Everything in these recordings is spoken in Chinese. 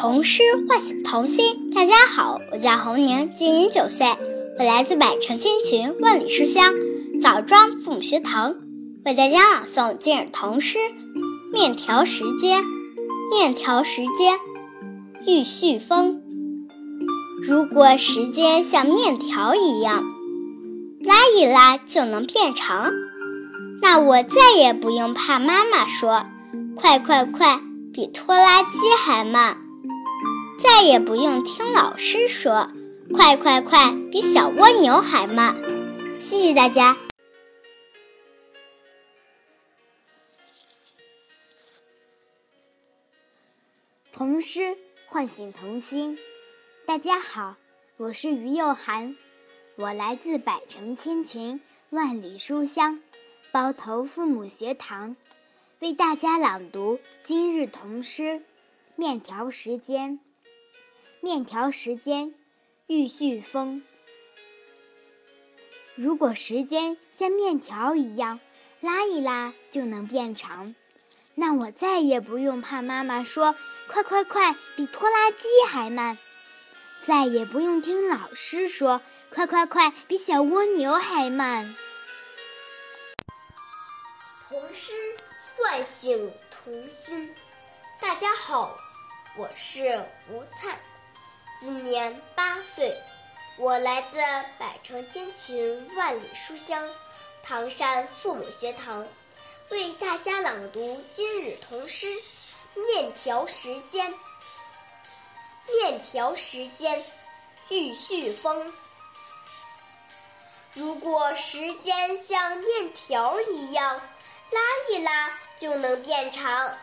童诗唤醒童心。大家好，我叫红宁，今年九岁，我来自百城千群，万里书香枣庄父母学堂，为大家朗诵今日童诗《面条时间》。面条时间，玉旭峰。如果时间像面条一样，拉一拉就能变长，那我再也不用怕妈妈说“快快快”，比拖拉机还慢；再也不用听老师说“快快快”，比小蜗牛还慢。谢谢大家。童诗唤醒童心。大家好，我是于幼涵。我来自百城千群，万里书香，包头父母学堂，为大家朗读今日童诗《面条时间》。面条时间，玉旭峰。如果时间像面条一样，拉一拉就能变长，那我再也不用怕妈妈说“快快快”，比拖拉机还慢；再也不用听老师说。快快快，比小蜗牛还慢。童诗唤醒童心。大家好，我是吴灿，今年八岁，我来自百城千群，万里书香唐山父母学堂，为大家朗读今日童诗《面条时间》。面条时间，玉旭峰。如果时间像面条一样，拉一拉就能变长，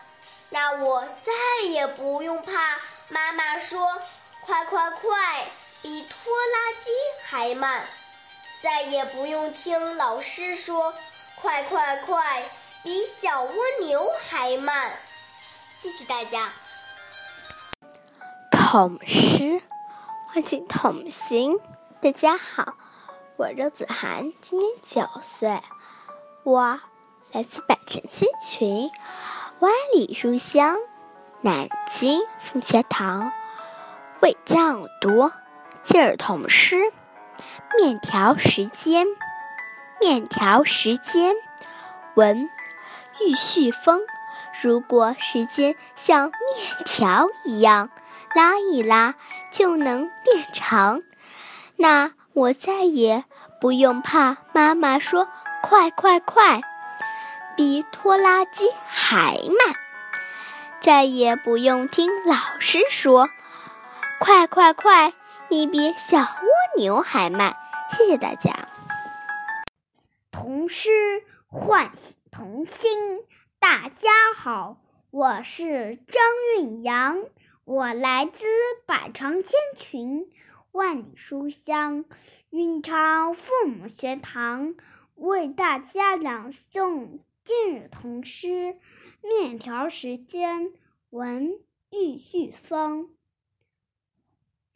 那我再也不用怕妈妈说“快快快”比拖拉机还慢，再也不用听老师说“快快快”比小蜗牛还慢。谢谢大家。童诗唤醒童心，大家好。我周子涵，今年九岁，我来自百城千群，万里书香，南京凤学堂，为朗读劲儿童诗《面条时间》。面条时间，文玉旭峰。如果时间像面条一样，拉一拉就能变长，那。我再也不用怕妈妈说“快快快”，比拖拉机还慢；再也不用听老师说“快快快”，你比小蜗牛还慢。谢谢大家。童诗唤醒童心。大家好，我是张韵阳，我来自百城千群。万里书香，韵昌父母学堂为大家朗诵今日童诗《面条时间》文玉旭峰。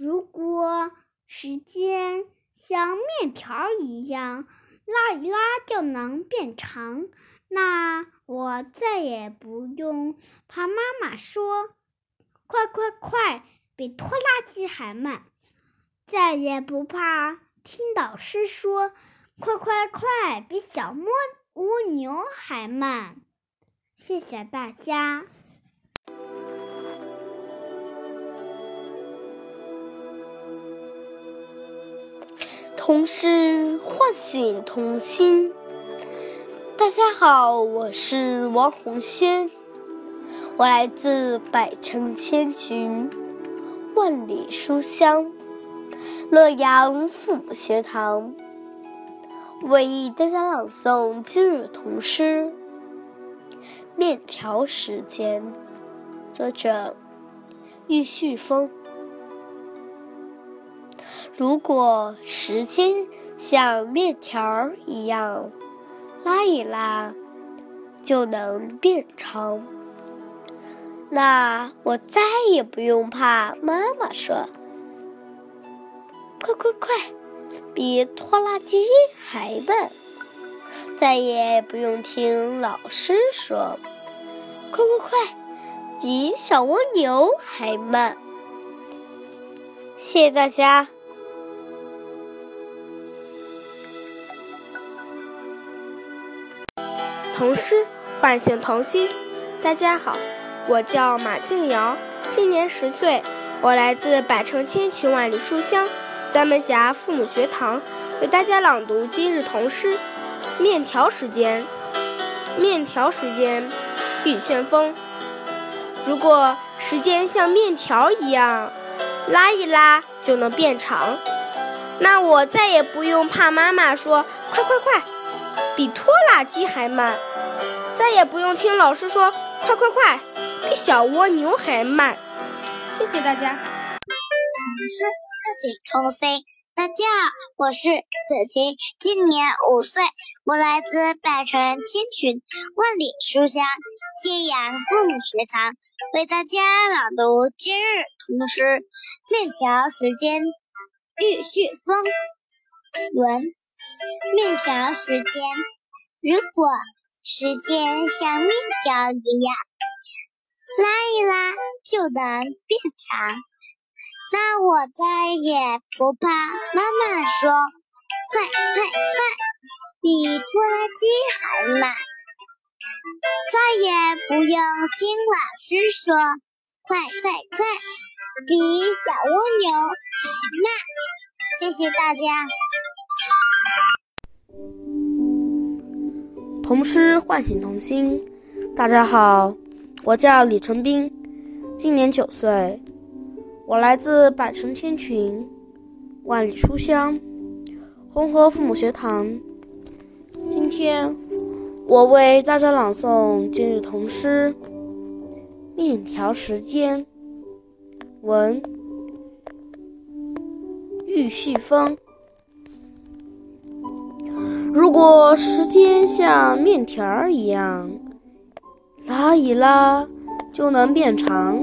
如果时间像面条一样，拉一拉就能变长，那我再也不用怕妈妈说“快快快”，比拖拉机还慢。再也不怕听导师说“快快快”比小蜗蜗牛还慢。谢谢大家。童诗唤醒童心。大家好，我是王红轩，我来自百城千群，万里书香。洛阳父母学堂为大家朗诵今日童诗《面条时间》，作者玉旭峰。如果时间像面条一样，拉一拉就能变长，那我再也不用怕妈妈说。快快快，比拖拉机还慢！再也不用听老师说“快快快”，比小蜗牛还慢。谢谢大家。童诗唤醒童心。大家好，我叫马静瑶，今年十岁，我来自百城千群万里书香三门峡父母学堂，为大家朗读今日童诗。面条时间，面条时间，雨旋风。如果时间像面条一样，拉一拉就能变长，那我再也不用怕妈妈说“快快快”，比拖拉机还慢；再也不用听老师说“快快快”，比小蜗牛还慢。谢谢大家。童诗唤醒童心。大家好，我是子晴，今年五岁，我来自百城千群，万里书香揭阳父母学堂，为大家朗读今日童诗。面条时间，玉旭峰。文，面条时间，如果时间像面条一样，拉一拉就能变长。那我再也不怕妈妈说“快快快”，比拖拉机还慢；再也不用听老师说“快快快”，比小蜗牛还慢。谢谢大家。童诗唤醒童心。大家好，我叫李成斌，今年九岁。我来自百城千群，万里书香，红河父母学堂。今天，我为大家朗诵今日童诗《面条时间》。文：玉旭峰。如果时间像面条一样，拉一拉就能变长。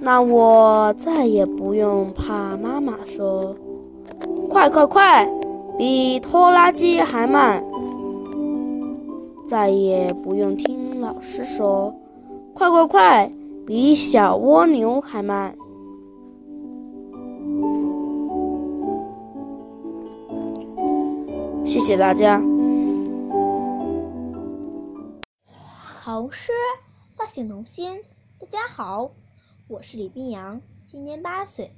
那我再也不用怕妈妈说“快快快”，比拖拉机还慢；再也不用听老师说“快快快”，比小蜗牛还慢。谢谢大家。童诗唤醒童心，大家好。我是李冰阳，今年八岁，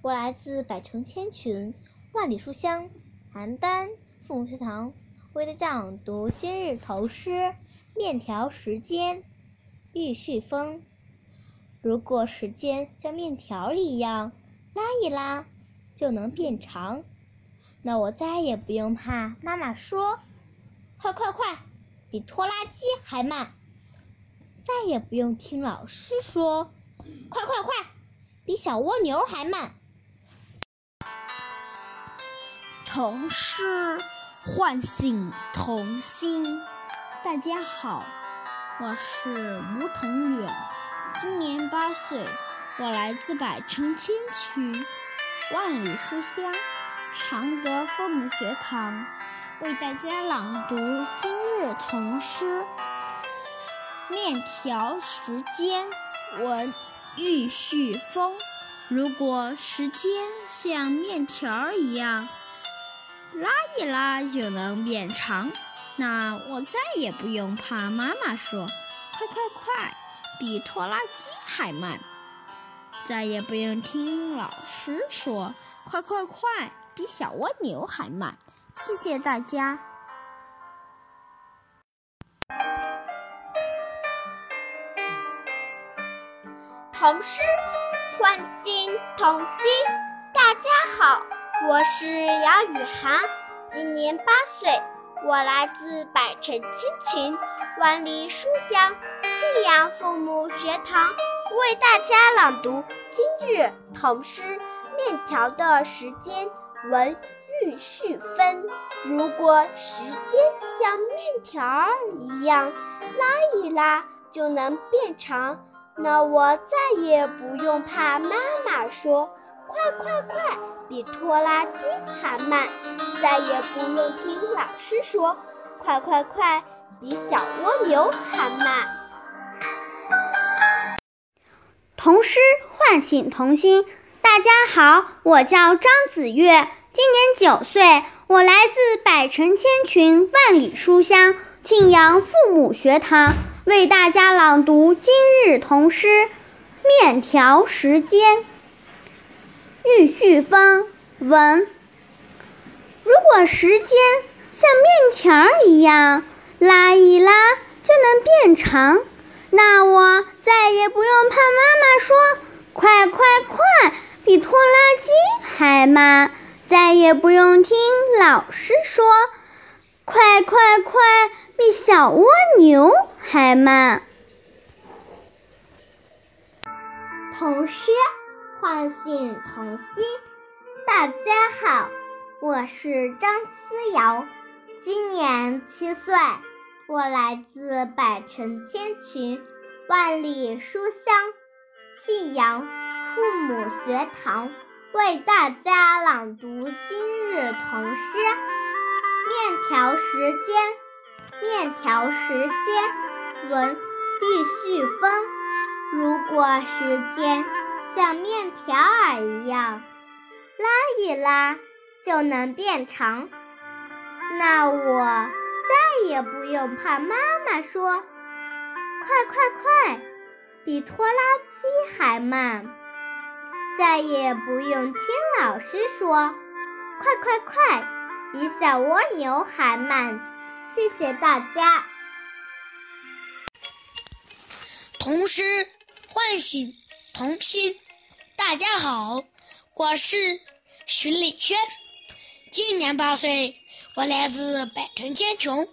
我来自百城千群，万里书香邯郸父母学堂，为大家朗读今日头诗《面条时间》。玉旭峰。如果时间像面条一样，拉一拉就能变长，那我再也不用怕妈妈说“快快快”，比拖拉机还慢，再也不用听老师说。快快快，比小蜗牛还慢。童诗唤醒童心。大家好，我是吴腾远，今年八岁，我来自百城千区，万里书香常德父母学堂，为大家朗读今日童诗《面条时间》文。玉旭峰，如果时间像面条一样，拉一拉就能变长，那我再也不用怕妈妈说“快快快”，比拖拉机还慢；再也不用听老师说“快快快”，比小蜗牛还慢。谢谢大家。童诗唤醒童心。大家好，我是姚雨涵，今年八岁，我来自百城千群，万里书香信阳父母学堂，为大家朗读今日童诗《面条的时间》文玉旭分。如果时间像面条一样，拉一拉就能变长。那我再也不用怕妈妈说“快快快”，比拖拉机还慢；再也不用听老师说“快快快”，比小蜗牛还慢。童诗唤醒童心。大家好，我叫张子月，今年九岁，我来自百城千群，万里书香庆阳父母学堂，为大家朗读今日童诗《面条时间》。玉絮风，文。如果时间像面条一样拉一拉就能变长，那我再也不用怕妈妈说“快快快”，比拖拉机还慢；再也不用听老师说“快快快”，比小蜗牛还慢。童诗唤醒童心，大家好。我是张思瑶，今年七岁，我来自百城千群，万里书香庆阳父母学堂，为大家朗读今日童诗《面条时间》。面条时间，文玉旭峰。如果时间像面条儿一样，拉一拉。就能变长，那我再也不用怕妈妈说“快快快”，比拖拉机还慢；再也不用听老师说“快快快”，比小蜗牛还慢。谢谢大家。童诗唤醒童心。大家好，我是徐礼轩。今年八岁，我来自百城千穷，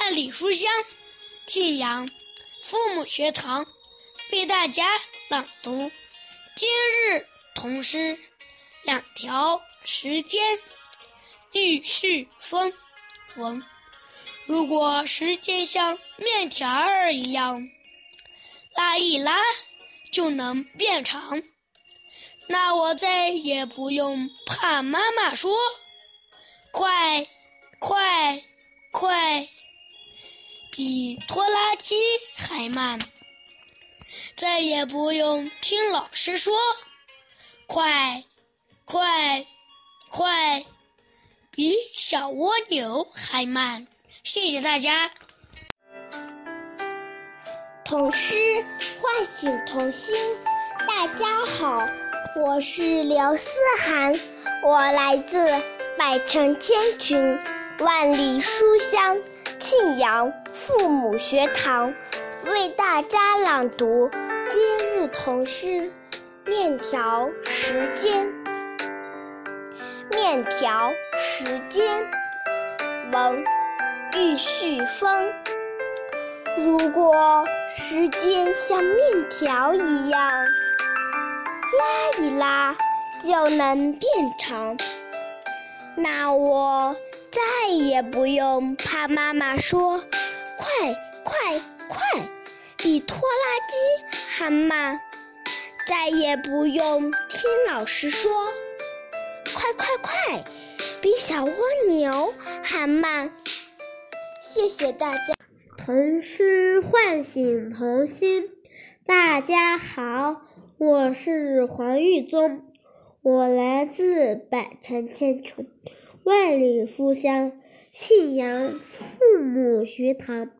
万里书香，庆阳父母学堂，为大家朗读今日童诗两条时间。玉絮风，文。如果时间像面条儿一样，拉一拉就能变长，那我再也不用怕妈妈说。快，快，快，比拖拉机还慢。再也不用听老师说，快，快，快，比小蜗牛还慢。谢谢大家。童诗唤醒童心。大家好，我是刘思涵，我来自。百城千群，万里书香。庆阳父母学堂为大家朗读今日童诗《面条时间》。面条时间，文玉旭峰。如果时间像面条一样，拉一拉就能变长。那我再也不用怕妈妈说“快快快”，比拖拉机还慢；再也不用听老师说“快快快”，比小蜗牛还慢。谢谢大家。童诗唤醒童心。大家好，我是黄玉宗。我来自百城千穷，万里书香信阳父母学堂，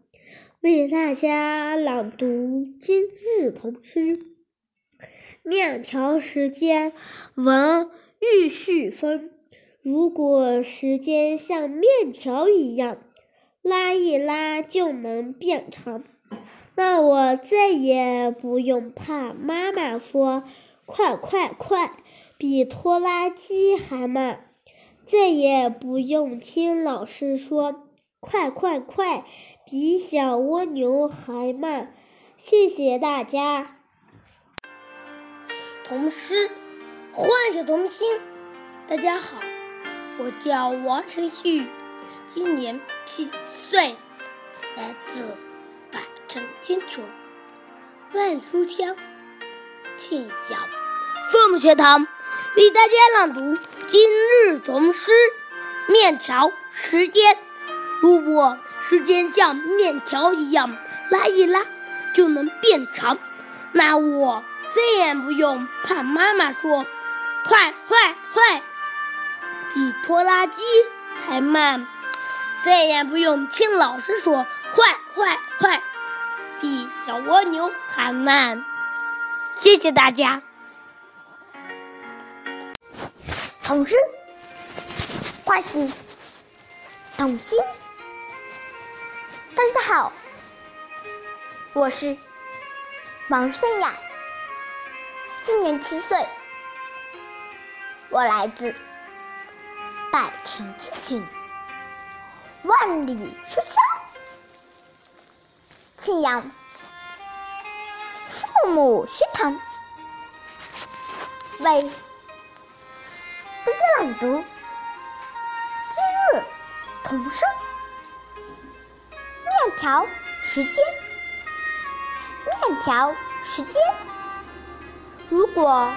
为大家朗读今日童诗《面条时间》。文玉旭峰。如果时间像面条一样，拉一拉就能变长，那我再也不用怕妈妈说“快快快”。比拖拉机还慢，再也不用听老师说“快快快”，比小蜗牛还慢。谢谢大家。童诗唤醒童心。大家好，我叫王晨旭，今年七岁，来自百城千穷，万书香，庆阳父母学堂。为大家朗读今日童诗《面条时间》。如果时间像面条一样拉一拉就能变长，那我再也不用怕妈妈说快快快，比拖拉机还慢。再也不用听老师说快快快，比小蜗牛还慢。谢谢大家。童诗唤醒童心。大家好，我是王顺雅，今年七岁，我来自百城千群。万里书香，庆阳父母学堂为大家朗读今日童声。面条时间，面条时间。如果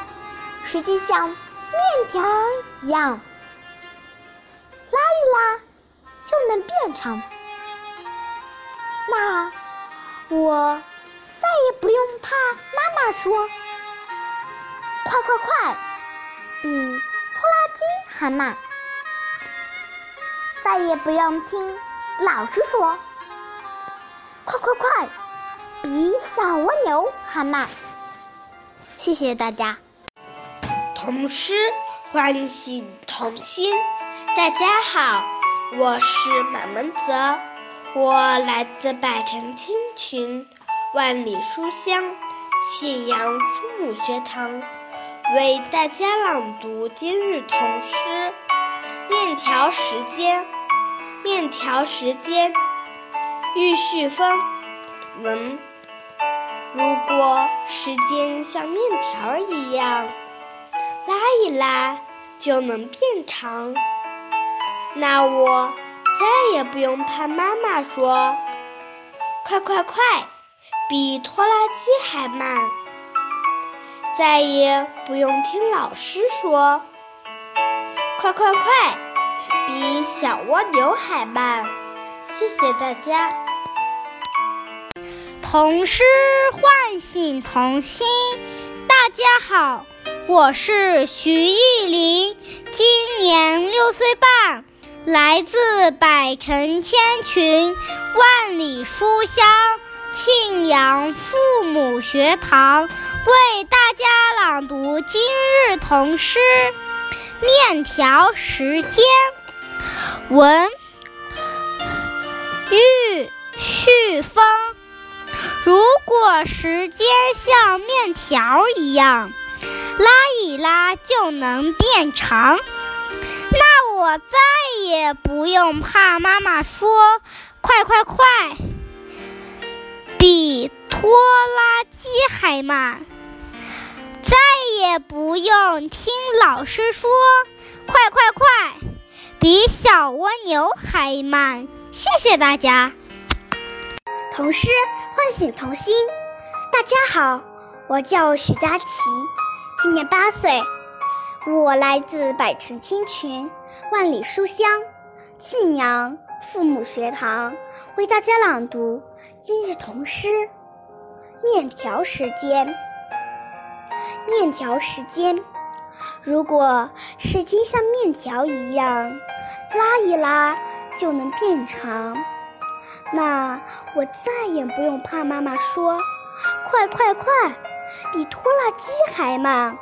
时间像面条一样拉一拉。就能变长，那我再也不用怕妈妈说“快快快”，比拖拉机还慢；再也不用听老师说“快快快”，比小蜗牛还慢。谢谢大家。童诗唤醒童心，大家好。我是马门泽，我来自百城千群、万里书香庆阳父母学堂，为大家朗读今日童诗。面条时间，面条时间，玉旭峰文。如果时间像面条一样，拉一拉就能变长。那我再也不用怕妈妈说“快快快”，比拖拉机还慢；再也不用听老师说“快快快”，比小蜗牛还慢。谢谢大家。童诗唤醒童心，大家好，我是徐艺林，今年六岁半。来自百城千群，万里书香，庆阳父母学堂为大家朗读今日童诗《面条时间》。文玉旭峰。如果时间像面条一样，拉一拉就能变长。那我再也不用怕妈妈说“快快快”，比拖拉机还慢；再也不用听老师说“快快快”，比小蜗牛还慢。谢谢大家。童诗唤醒童心。大家好，我叫许佳琪，今年八岁。我来自百城清群，万里书香，庆阳父母学堂，为大家朗读今日童诗《面条时间》。面条时间，如果时间像面条一样，拉一拉就能变长，那我再也不用怕妈妈说“快快快”，比拖拉机还慢。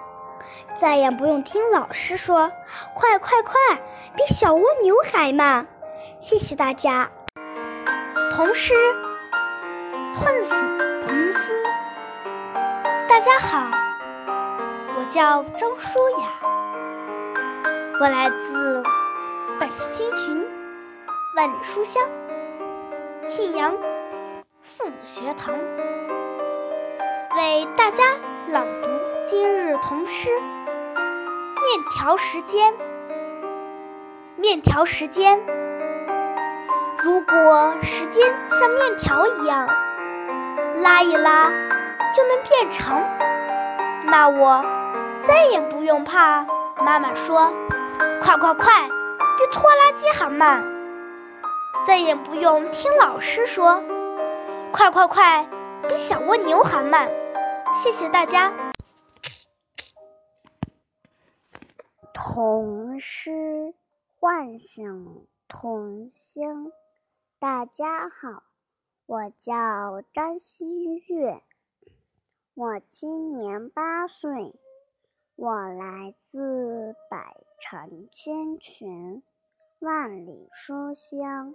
再也不用听老师说“快快快”，比小蜗牛还慢。谢谢大家。童诗唤醒童心。大家好，我叫张舒雅，我来自百城千群、万里书香庆阳父母学堂，为大家朗读今日童诗。面条时间，面条时间。如果时间像面条一样，拉一拉就能变长，那我再也不用怕妈妈说“快快快”，比拖拉机还慢；再也不用听老师说“快快快”，比小蜗牛还慢。谢谢大家。童诗唤醒童心。大家好，我叫张希月，我今年八岁，我来自百城千群，万里书香，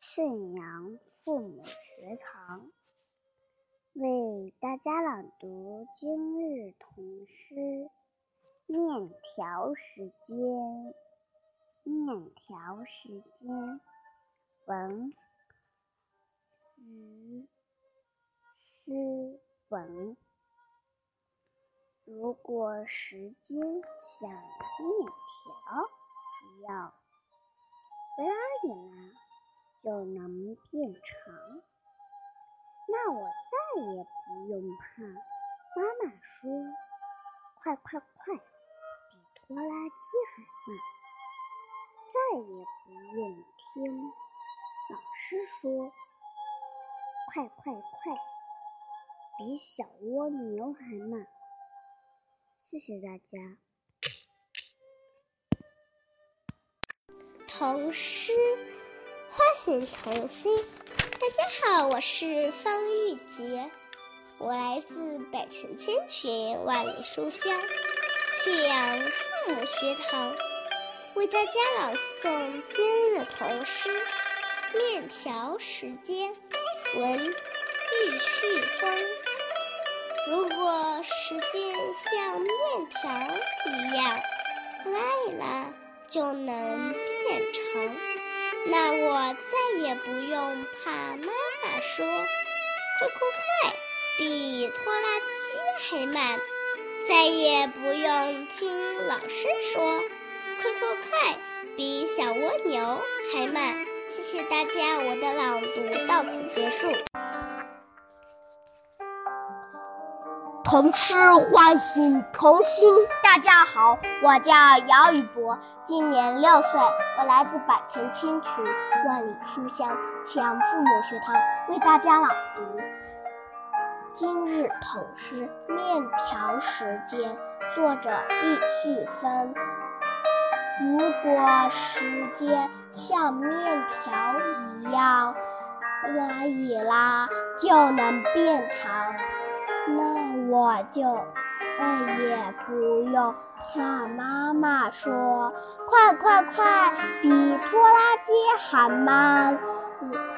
庆阳父母学堂，为大家朗读今日童诗。面条时间，面条时间，文于诗文。如果时间像面条，只要拉一拉就能变长，那我再也不用怕妈妈说“快快快”。比拖拉机还慢，再也不用听老师说“快快快”，比小蜗牛还慢。谢谢大家。童诗唤醒童心。大家好，我是方玉洁，我来自百城千群，万里书香，庆阳。父母学堂为大家朗诵今日童诗《面条时间》，文玉旭峰。如果时间像面条一样拉一拉就能变长，那我再也不用怕妈妈说“快快快”，比拖拉机还慢。再也不用听老师说“快快快”，比小蜗牛还慢。谢谢大家，我的朗读到此结束。童诗唤醒童心。大家好，我叫姚宇博，今年六岁，我来自百城千群，万里书香强父母学堂，为大家朗读。今日童诗《面条时间》，作者玉旭峰。如果时间像面条一样拉一拉就能变长，那我就再也不用听妈妈说“快快快”，比拖拉机还慢。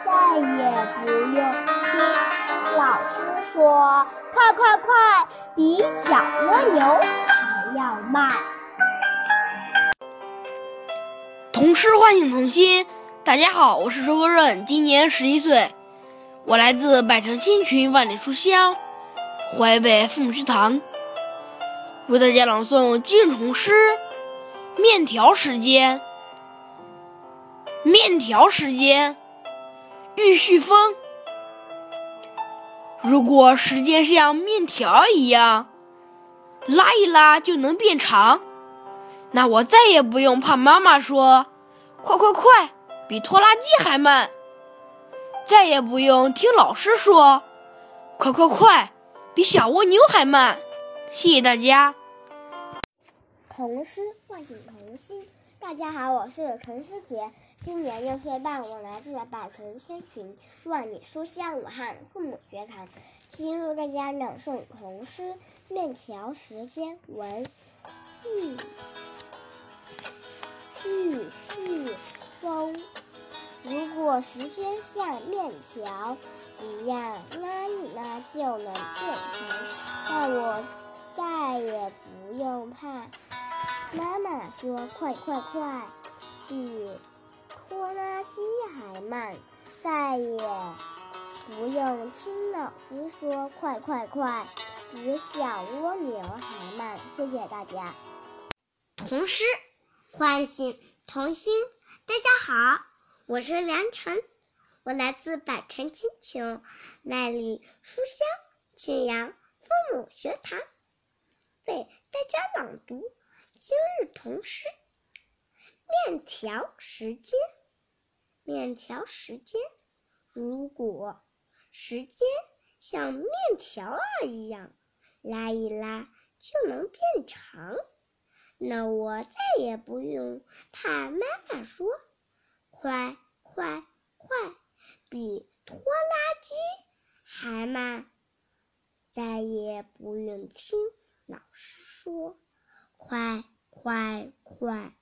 再也不用听。老师说：“快快快，比小蜗牛还要慢。”童诗唤醒童心。大家好，我是周歌润，今年十一岁，我来自百城千群，万里书香，淮北父母学堂，为大家朗诵今日童诗《面条时间》。面条时间，玉旭峰。如果时间像面条一样拉一拉就能变长，那我再也不用怕妈妈说“快快快”，比拖拉机还慢；再也不用听老师说“快快快”，比小蜗牛还慢。谢谢大家。童诗唤醒童心。大家好，我是陈思杰，今年六岁半，我来自百城千群，万里书香武汉父母学堂。今日大家朗诵童诗《面条时间》文玉玉旭峰。如果时间像面条一样拉一拉就能变长，那我再也不用怕。妈妈说：“快快快，比拖拉机还慢。”再也不用听老师说“快快快，比小蜗牛还慢。”谢谢大家。童诗唤醒童心。大家好，我是梁晨，我来自百城千群，万里书香庆阳父母学堂，为大家朗读。今日童诗，面条时间，面条时间。如果时间像面条儿一样拉一拉就能变长，那我再也不用怕妈妈说“快快快”，比拖拉机还慢。再也不用听老师说“快快快”，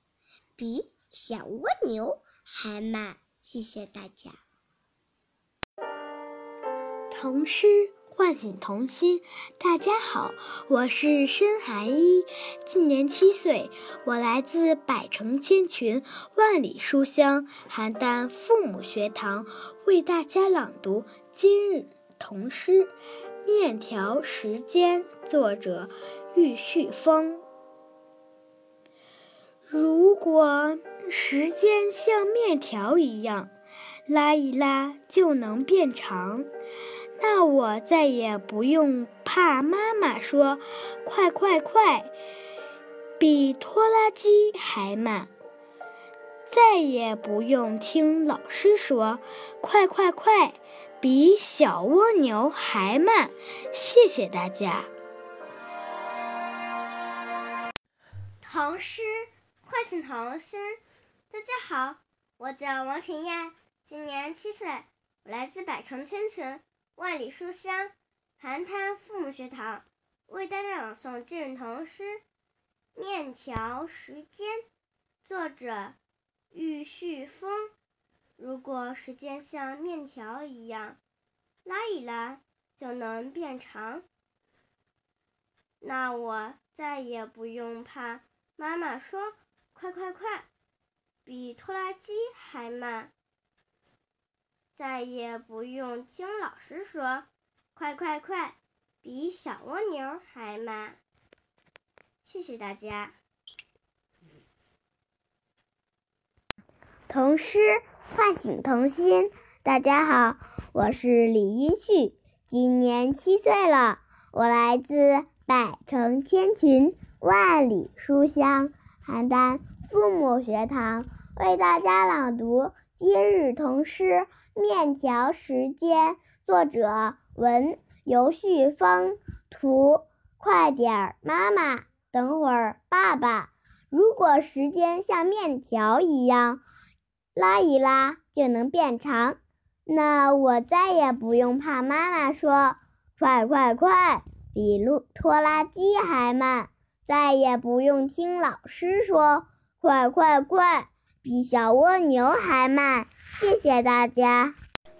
比小蜗牛还慢。谢谢大家。童诗唤醒童心。大家好，我是申寒一，今年七岁，我来自百城千群、万里书香邯郸父母学堂，为大家朗读今日童诗《面条时间》，作者玉旭峰。如果时间像面条一样，拉一拉就能变长。那我再也不用怕妈妈说“快快快”，比拖拉机还慢；再也不用听老师说“快快快”，比小蜗牛还慢。谢谢大家。童诗唤醒童心。大家好，我叫王晨燕，今年七岁，我来自百城千群。万里书香，邯郸父母学堂为大家朗诵今日童诗《面条时间》，作者玉旭峰。如果时间像面条一样，拉一拉就能变长，那我再也不用怕妈妈说“快快快”，比拖拉机还慢。再也不用听老师说“快快快”，比小蜗牛还慢。谢谢大家。童诗唤醒童心。大家好，我是李一旭，今年七岁了，我来自百城千群、万里书香邯郸父母学堂，为大家朗读今日童诗。面条时间，作者文尤旭峰，图快点儿妈妈，等会儿爸爸。如果时间像面条一样，拉一拉就能变长，那我再也不用怕妈妈说“快快快”，比路拖拉机还慢；再也不用听老师说“快快快”，比小蜗牛还慢。谢谢大家。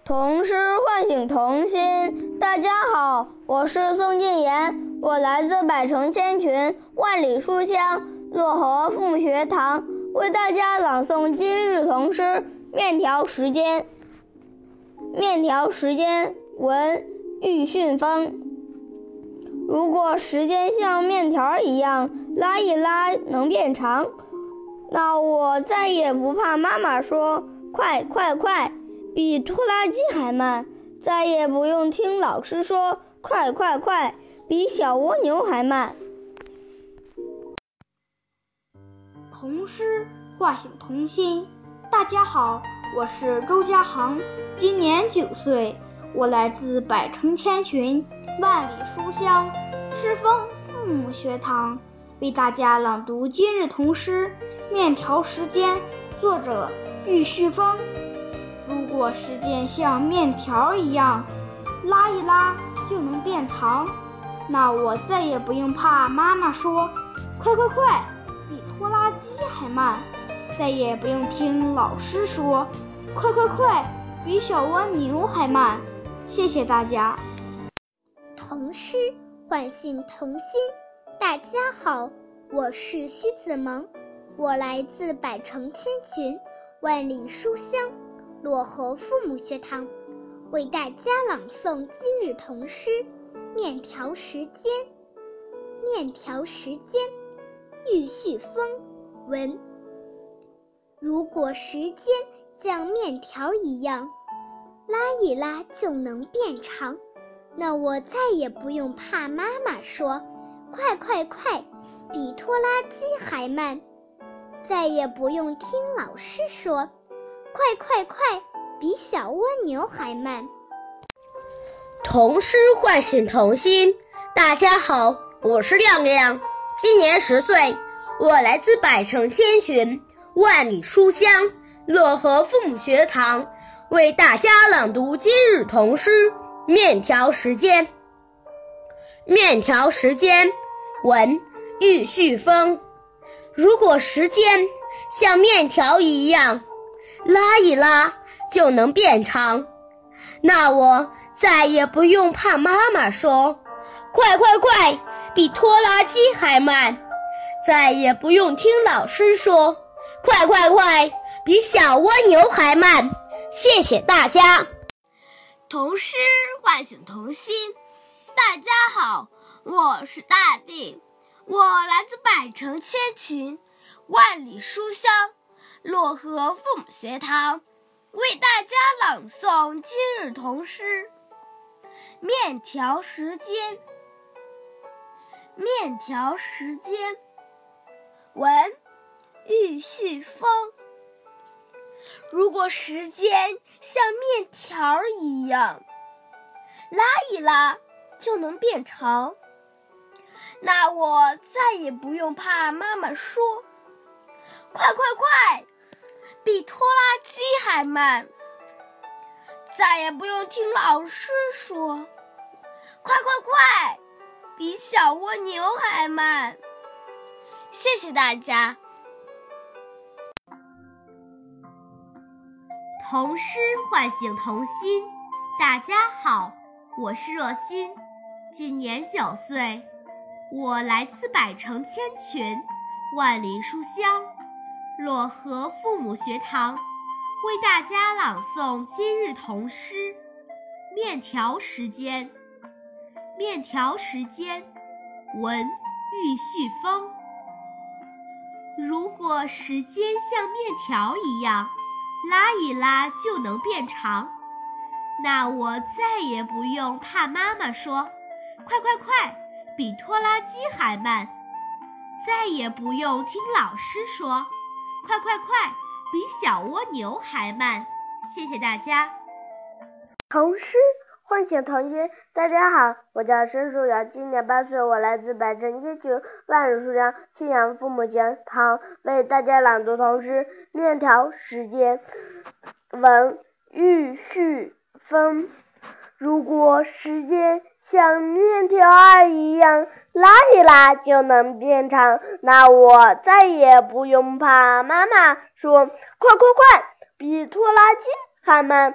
童诗唤醒童心。大家好，我是宋静言，我来自百城千群、万里书香漯河父母学堂，为大家朗诵今日童诗《面条时间》。面条时间，文玉训风。如果时间像面条一样，拉一拉能变长，那我再也不怕妈妈说“快快快”。比拖拉机还慢，再也不用听老师说“快快快”，比小蜗牛还慢。童诗唤醒童心。大家好，我是周家航，今年九岁，我来自百城千群、万里书香诗风父母学堂，为大家朗读今日童诗《面条时间》，作者玉旭峰。如果时间像面条一样，拉一拉就能变长，那我再也不用怕妈妈说“快快快”，比拖拉机还慢；再也不用听老师说“快快快”，比小蜗牛还慢。谢谢大家。童诗唤醒童心。大家好，我是徐子萌，我来自百城千群，万里书香。漯河父母学堂为大家朗诵今日童诗《面条时间》。面条时间，玉旭峰文。如果时间像面条一样，拉一拉就能变长，那我再也不用怕妈妈说“快快快”，比拖拉机还慢；再也不用听老师说。快快快，比小蜗牛还慢。童诗唤醒童心。大家好，我是亮亮，今年十岁，我来自百城千群，万里书香乐和父母学堂，为大家朗读今日童诗《面条时间》。面条时间，文玉旭峰。如果时间像面条一样，拉一拉就能变长，那我再也不用怕妈妈说“快快快”，比拖拉机还慢；再也不用听老师说“快快快”，比小蜗牛还慢。谢谢大家。童诗唤醒童心。大家好，我是大地，我来自百城千群，万里书香，漯河父母学堂，为大家朗诵今日童诗《面条时间》。面条时间，文玉旭峰。如果时间像面条一样，拉一拉。就能变长，那我再也不用怕妈妈说“快快快”，比拖拉机还慢；再也不用听老师说“快快快”，比小蜗牛还慢。谢谢大家。童诗唤醒童心，大家好，我是若欣。今年九岁，我来自百城千群，万里书香，漯河父母学堂，为大家朗诵今日童诗《面条时间》。面条时间，文玉旭峰。如果时间像面条一样，拉一拉就能变长，那我再也不用怕妈妈说。快快快，比拖拉机还慢，再也不用听老师说“快快快”，比小蜗牛还慢。谢谢大家。童诗唤醒童心，大家好，我叫申书瑶，今年八岁，我来自百城街群，万里书香信仰父母学堂，为大家朗读童诗《面条时间》。文玉旭峰。如果时间。像面条儿一样拉一拉就能变长，那我再也不用怕妈妈说“快快快”，比拖拉机还慢；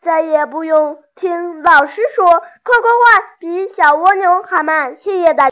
再也不用听老师说“快快快”，比小蜗牛还慢。谢谢大家。